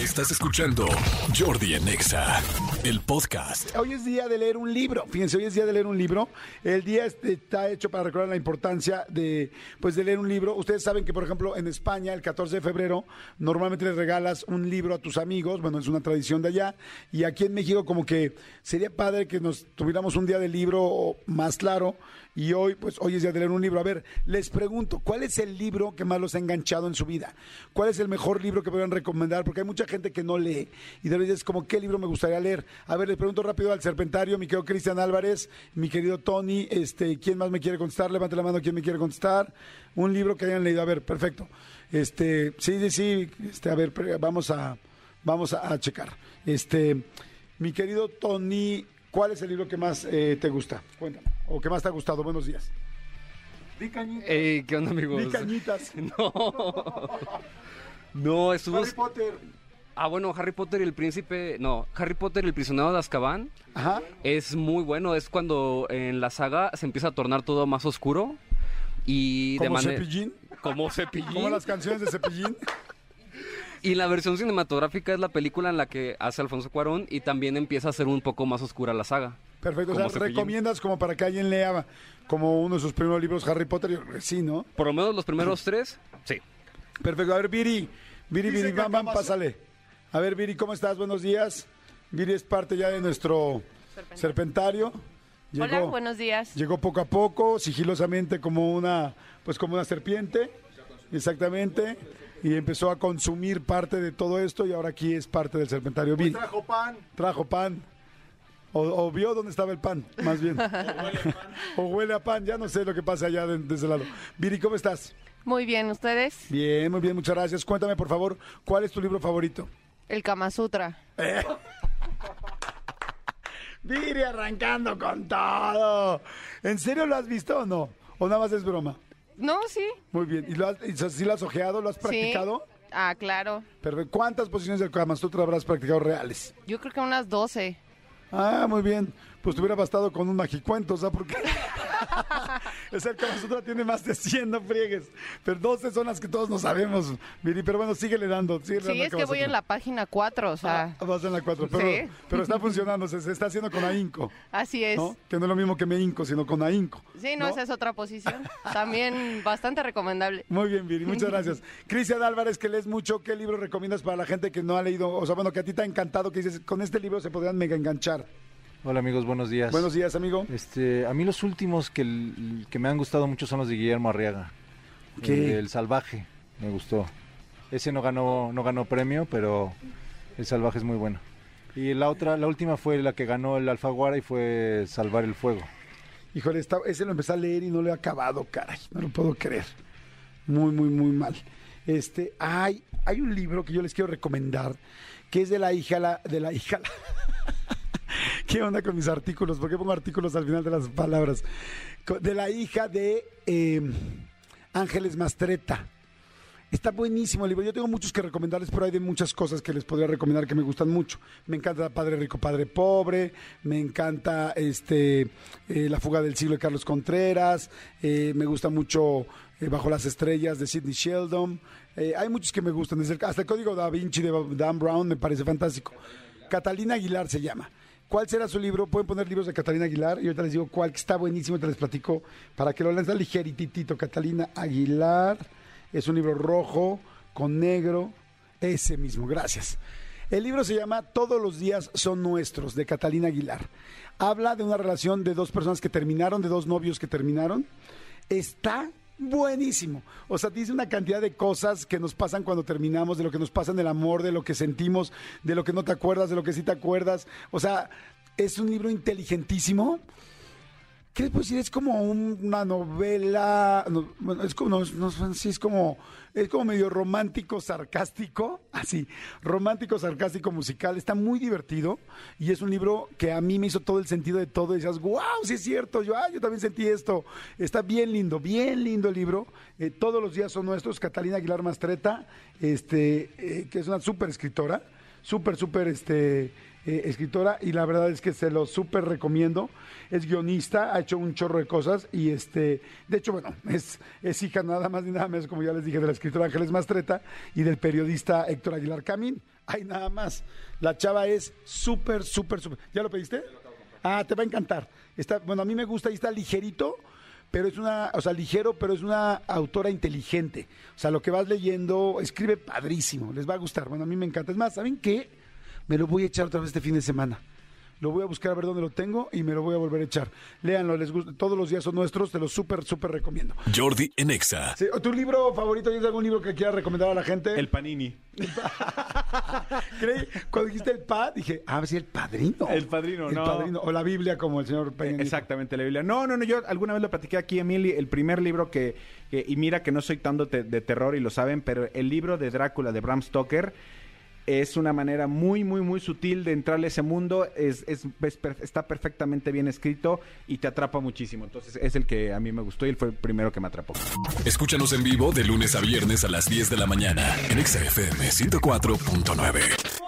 Estás escuchando Jordi en Exa, el podcast. Hoy es día de leer un libro. Fíjense, hoy es día de leer un libro. El día este está hecho para recordar la importancia de, pues, de leer un libro. Ustedes saben que, por ejemplo, en España, el 14 de febrero, normalmente les regalas un libro a tus amigos. Bueno, es una tradición de allá. Y aquí en México, como que sería padre que nos tuviéramos un día de libro más claro. Y hoy, pues, hoy es día de leer un libro. A ver, les pregunto, ¿cuál es el libro que más los ha enganchado en su vida? ¿Cuál es el mejor libro que podrían recomendar? Porque hay mucha gente que no lee y de verdad es como, ¿qué libro me gustaría leer? A ver, les pregunto rápido al Serpentario, mi querido Cristian Álvarez, mi querido Tony, este, ¿quién más me quiere contestar? Levante la mano, ¿quién me quiere contestar? Un libro que hayan leído. A ver, perfecto. Este, sí, sí, sí, este, a ver, vamos a, vamos a, a checar. Este, mi querido Tony, ¿cuál es el libro que más eh, te gusta? Cuéntame. ¿O que más te ha gustado? Buenos días. Di cañitas. Ey, ¿qué onda, amigos? Di cañitas. No. No, estuvo... Harry Potter. Ah, bueno, Harry Potter y el príncipe... No, Harry Potter y el prisionero de Azkaban Ajá. es muy bueno. Es cuando en la saga se empieza a tornar todo más oscuro y de Como manera... Cepillín. Como Cepillín. Como las canciones de Cepillín. Y la versión cinematográfica es la película en la que hace Alfonso Cuarón y también empieza a ser un poco más oscura la saga. Perfecto. O sea, Cepillín. recomiendas como para que alguien lea como uno de sus primeros libros Harry Potter. Sí, ¿no? Por lo menos los primeros tres, sí. Perfecto. A ver, Viri. Viri, Dice Viri, bam, bam, pásale. A ver, Viri, ¿cómo estás? Buenos días. Viri es parte ya de nuestro serpentario. Hola, buenos días. Llegó poco a poco, sigilosamente como una, pues como una serpiente, exactamente, y empezó a consumir parte de todo esto y ahora aquí es parte del serpentario. Viri, trajo pan. trajo pan. O, o vio dónde estaba el pan, más bien. o huele a pan, ya no sé lo que pasa allá de, de ese lado. Viri, ¿cómo estás? Muy bien, ¿ustedes? Bien, muy bien, muchas gracias. Cuéntame, por favor, ¿cuál es tu libro favorito? El Kama Sutra. Viri arrancando con todo. ¿En serio lo has visto o no? ¿O nada más es broma? No, sí. Muy bien. ¿Y, lo has, y si lo has ojeado? ¿Lo has practicado? Sí. Ah, claro. Perfecto. ¿Cuántas posiciones del Kama Sutra habrás practicado reales? Yo creo que unas 12. Ah, muy bien. Pues te hubiera bastado con un magicuento, ¿sabes por qué? es el Kama tiene más de 100, no friegues. Pero 12 son las que todos no sabemos, Viri. Pero bueno, síguele dando. síguele Sí, dando es que voy en la página 4, o sea, Ah, vas en la 4. Pero, Sí. pero está funcionando, se, se está haciendo con ahínco. así es. ¿no? Que no es lo mismo que me hinco, sino con ahínco. Sí, no, esa es otra posición. También bastante recomendable. Muy bien, Viri, muchas gracias. Cristian Álvarez, que lees mucho, ¿qué libro recomiendas para la gente que no ha leído? O sea, bueno, que a ti te ha encantado, que dices, con este libro se podrían mega enganchar. Hola amigos, buenos días. Buenos días, amigo. Este, a mí los últimos que, que me han gustado mucho son los de Guillermo Arriaga. ¿Qué? El, El Salvaje, me gustó. Ese no ganó, no ganó premio, pero El Salvaje es muy bueno. Y la otra, la última fue la que ganó el Alfaguara y fue Salvar el Fuego. Híjole, está- ese lo empecé a leer y no lo he acabado, caray. No lo puedo creer. Muy, muy, muy mal. Este, hay, hay un libro que yo les quiero recomendar, que es de la hija la- de la hija. ¿Qué onda con mis artículos? ¿Por qué pongo artículos al final de las palabras? De la hija de eh, Ángeles Mastreta. Está buenísimo el libro. Yo tengo muchos que recomendarles, pero hay de muchas cosas que les podría recomendar que me gustan mucho. Me encanta Padre Rico, Padre Pobre. Me encanta este eh, La Fuga del Siglo de Carlos Contreras. eh, me gusta mucho eh, Bajo las Estrellas de Sidney Sheldon. Hay muchos que me gustan. Hasta el Código Da Vinci de Dan Brown me parece fantástico. Catalina Aguilar se llama. ¿Cuál será su libro? Pueden poner libros de Catalina Aguilar y ahorita les digo cuál, que está buenísimo, te les platico para que lo lean. Está ligerititito. Catalina Aguilar. Es un libro rojo con negro. Ese mismo, gracias. El libro se llama Todos los días son nuestros, de Catalina Aguilar. Habla de una relación de dos personas que terminaron, de dos novios que terminaron. Está buenísimo. O sea, dice una cantidad de cosas que nos pasan cuando terminamos, de lo que nos pasa en el amor, de lo que sentimos, de lo que no te acuerdas, de lo que sí te acuerdas. O sea, es un libro inteligentísimo. ¿Qué les puedo decir? Es como un- una novela, es como, es como medio romántico, sarcástico, así, romántico, sarcástico, musical, está muy divertido y es un libro que a mí me hizo todo el sentido de todo. Y decías, wow, sí es cierto, yo, ah, yo también sentí esto, está bien lindo, bien lindo el libro, Eh, todos los días son nuestros, Catalina Aguilar Mastreta, este, eh, que es una súper escritora, súper, súper este, eh, escritora y la verdad es que se lo súper recomiendo. Es guionista, ha hecho un chorro de cosas y este, de hecho, bueno, es, es hija nada más ni nada menos, como ya les dije, de la escritora Ángeles Mastreta y del periodista Héctor Aguilar Camín. Hay nada más. La chava es súper, súper, súper. ¿Ya lo pediste? Ah, te va a encantar. Está, bueno, a mí me gusta y está ligerito, pero es una, o sea, ligero, pero es una autora inteligente. O sea, lo que vas leyendo, escribe padrísimo, les va a gustar. Bueno, a mí me encanta. Es más, ¿saben qué? Me lo voy a echar otra vez este fin de semana. Lo voy a buscar a ver dónde lo tengo y me lo voy a volver a echar. Léanlo, les gusta. Todos los días son nuestros, te los súper, súper recomiendo. Jordi en Exa. Sí, ¿Tu libro favorito? ¿Tienes algún libro que quieras recomendar a la gente? El Panini. Creí- Cuando dijiste el pa, dije, ah, sí, el padrino. El Padrino, El no. padrino. O la Biblia, como el señor Peña. Exactamente, la Biblia. No, no, no, yo alguna vez lo platiqué aquí, Emily, el primer libro que, que- y mira que no soy tanto de terror y lo saben, pero el libro de Drácula de Bram Stoker es una manera muy, muy, muy sutil de entrarle a ese mundo, es, está perfectamente bien escrito y te atrapa muchísimo. Entonces es el que a mí me gustó y fue el primero que me atrapó. Escúchanos en vivo de lunes a viernes a las 10 de la mañana en Exa FM 104.9.